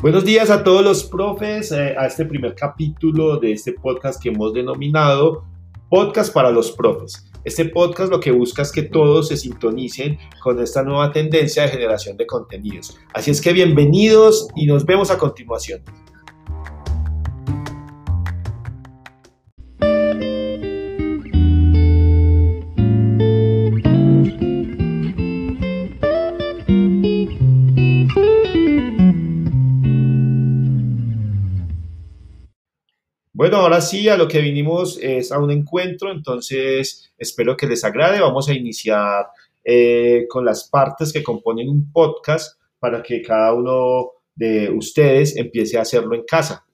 Buenos días a todos los profes, eh, a este primer capítulo de este podcast que hemos denominado Podcast para los Profes. Este podcast lo que busca es que todos se sintonicen con esta nueva tendencia de generación de contenidos. Así es que bienvenidos y nos vemos a continuación. Bueno, ahora sí, a lo que vinimos es a un encuentro, entonces espero que les agrade. Vamos a iniciar eh, con las partes que componen un podcast para que cada uno de ustedes empiece a hacerlo en casa.